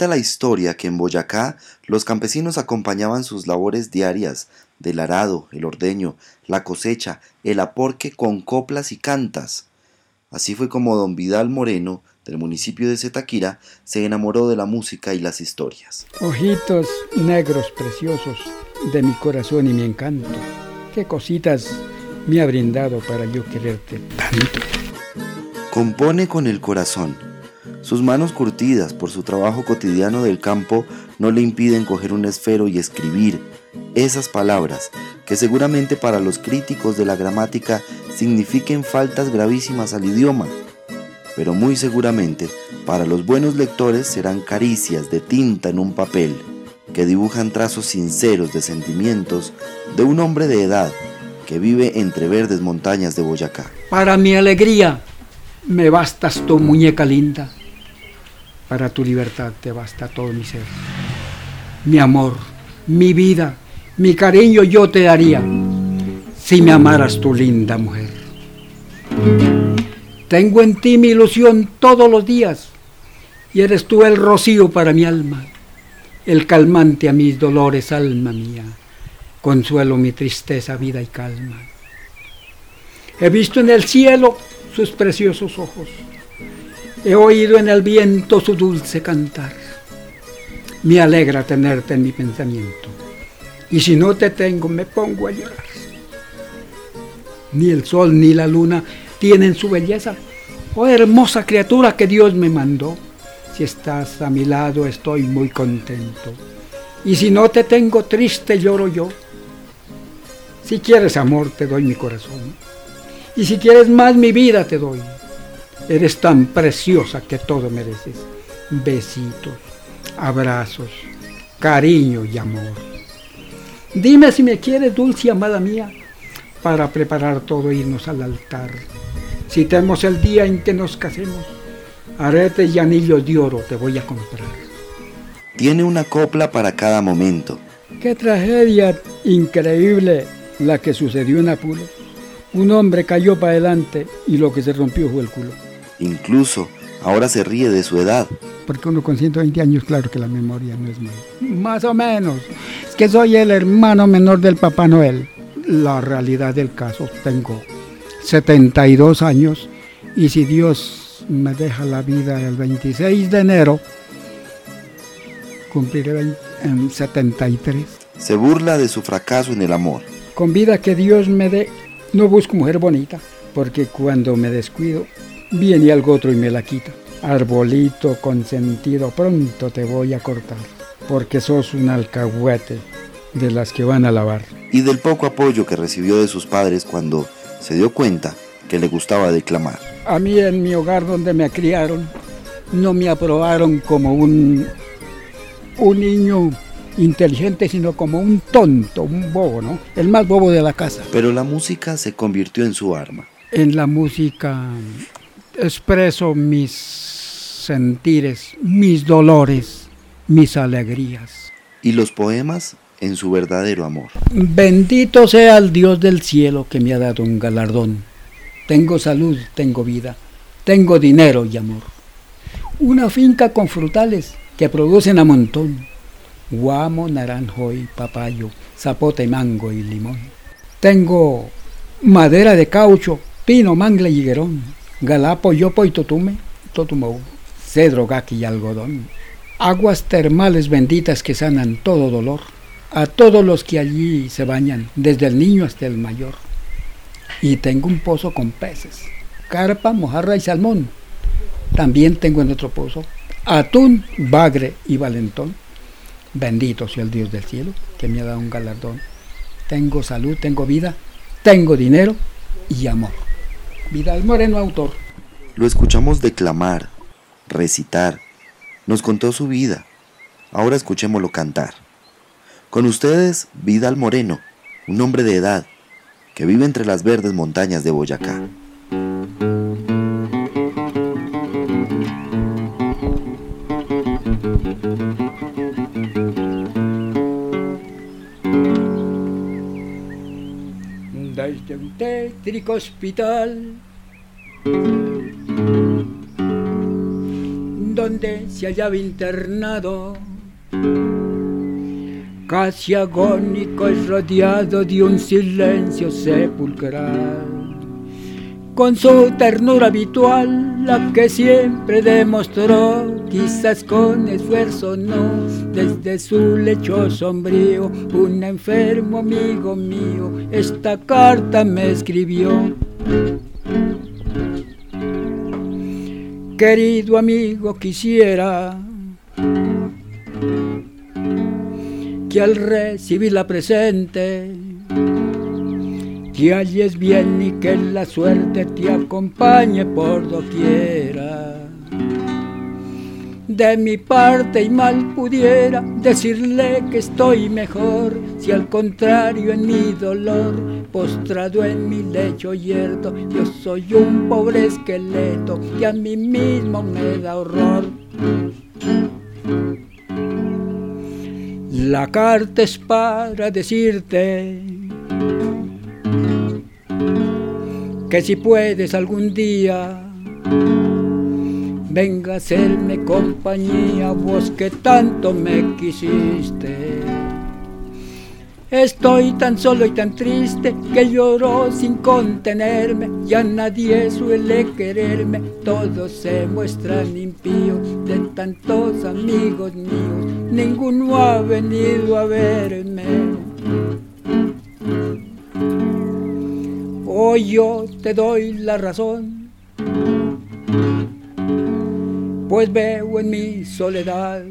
Cuenta la historia que en Boyacá los campesinos acompañaban sus labores diarias del arado, el ordeño, la cosecha, el aporque con coplas y cantas. Así fue como don Vidal Moreno, del municipio de Zetaquira, se enamoró de la música y las historias. Ojitos negros preciosos de mi corazón y mi encanto, qué cositas me ha brindado para yo quererte tanto. Compone con el corazón sus manos curtidas por su trabajo cotidiano del campo no le impiden coger un esfero y escribir esas palabras que seguramente para los críticos de la gramática signifiquen faltas gravísimas al idioma, pero muy seguramente para los buenos lectores serán caricias de tinta en un papel que dibujan trazos sinceros de sentimientos de un hombre de edad que vive entre verdes montañas de Boyacá. Para mi alegría, me bastas tu muñeca linda para tu libertad te basta todo mi ser. Mi amor, mi vida, mi cariño yo te daría si me amaras tu linda mujer. Tengo en ti mi ilusión todos los días y eres tú el rocío para mi alma, el calmante a mis dolores, alma mía, consuelo mi tristeza, vida y calma. He visto en el cielo sus preciosos ojos He oído en el viento su dulce cantar. Me alegra tenerte en mi pensamiento. Y si no te tengo, me pongo a llorar. Ni el sol ni la luna tienen su belleza. Oh hermosa criatura que Dios me mandó. Si estás a mi lado estoy muy contento. Y si no te tengo triste lloro yo. Si quieres amor te doy mi corazón. Y si quieres más mi vida te doy. Eres tan preciosa que todo mereces. Besitos, abrazos, cariño y amor. Dime si me quieres, dulce amada mía, para preparar todo e irnos al altar. Si tenemos el día en que nos casemos, aretes y anillos de oro te voy a comprar. Tiene una copla para cada momento. Qué tragedia increíble la que sucedió en Apulo. Un hombre cayó para adelante y lo que se rompió fue el culo. Incluso ahora se ríe de su edad. Porque uno con 120 años, claro que la memoria no es mala. Más o menos. Es que soy el hermano menor del Papá Noel. La realidad del caso, tengo 72 años y si Dios me deja la vida el 26 de enero, cumpliré en 73. Se burla de su fracaso en el amor. Con vida que Dios me dé, no busco mujer bonita, porque cuando me descuido, viene algo otro y me la quita. Arbolito consentido, pronto te voy a cortar, porque sos un alcahuete de las que van a lavar. Y del poco apoyo que recibió de sus padres cuando se dio cuenta que le gustaba declamar. A mí en mi hogar donde me criaron, no me aprobaron como un, un niño inteligente, sino como un tonto, un bobo, ¿no? El más bobo de la casa. Pero la música se convirtió en su arma. En la música expreso mis sentires, mis dolores, mis alegrías. Y los poemas en su verdadero amor. Bendito sea el Dios del cielo que me ha dado un galardón. Tengo salud, tengo vida, tengo dinero y amor. Una finca con frutales que producen a montón. Guamo, naranjo y papayo, zapote, mango y limón. Tengo madera de caucho, pino, mangle y higuerón Galapo, Yopo y Totume, Totumou, cedro, gaqui y algodón. Aguas termales benditas que sanan todo dolor a todos los que allí se bañan, desde el niño hasta el mayor. Y tengo un pozo con peces, carpa, mojarra y salmón. También tengo en otro pozo atún, bagre y valentón. Bendito sea el Dios del cielo que me ha dado un galardón. Tengo salud, tengo vida, tengo dinero y amor. Vidal Moreno, autor. Lo escuchamos declamar, recitar, nos contó su vida. Ahora escuchémoslo cantar. Con ustedes, Vidal Moreno, un hombre de edad que vive entre las verdes montañas de Boyacá. Desde un tétrico hospital donde se hallaba internado. Casi agónico y rodeado de un silencio sepulcral. Con su ternura habitual, la que siempre demostró, quizás con esfuerzo no, desde su lecho sombrío, un enfermo amigo mío, esta carta me escribió. Querido amigo, quisiera que al recibir la presente te halles bien y que la suerte te acompañe por doquiera. De mi parte y mal pudiera decirle que estoy mejor, si al contrario en mi dolor, postrado en mi lecho yerto, yo soy un pobre esqueleto que a mí mismo me da horror. La carta es para decirte que si puedes algún día venga a hacerme compañía, vos que tanto me quisiste. Estoy tan solo y tan triste que lloro sin contenerme, ya nadie suele quererme, todos se muestran impíos de tantos amigos míos, ninguno ha venido a verme. Hoy yo te doy la razón, pues veo en mi soledad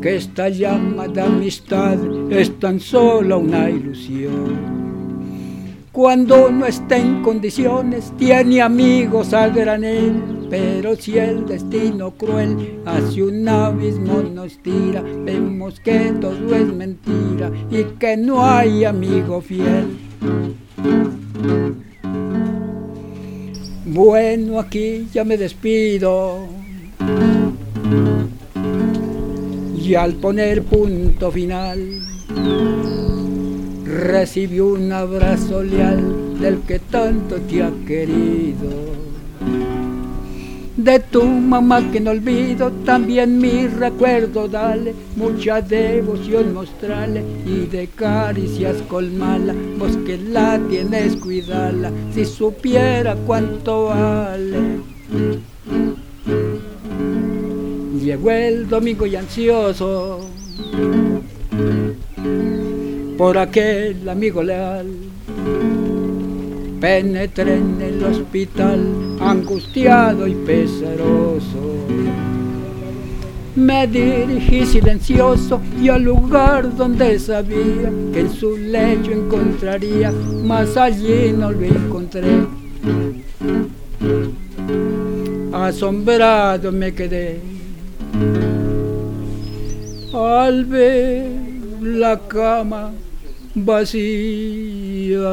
que esta llama de amistad es tan solo una ilusión. Cuando no está en condiciones, tiene amigos a granel, pero si el destino cruel hacia un abismo nos tira, vemos que todo es mentira y que no hay amigo fiel. Bueno, aquí ya me despido y al poner punto final recibió un abrazo leal del que tanto te ha querido. De tu mamá que no olvido, también mi recuerdo dale, mucha devoción mostrarle y de caricias colmala, vos que la tienes cuidala, si supiera cuánto vale. Llegó el domingo y ansioso por aquel amigo leal. Penetré en el hospital angustiado y pesaroso. Me dirigí silencioso y al lugar donde sabía que en su lecho encontraría, mas allí no lo encontré. Asombrado me quedé al ver la cama vacía.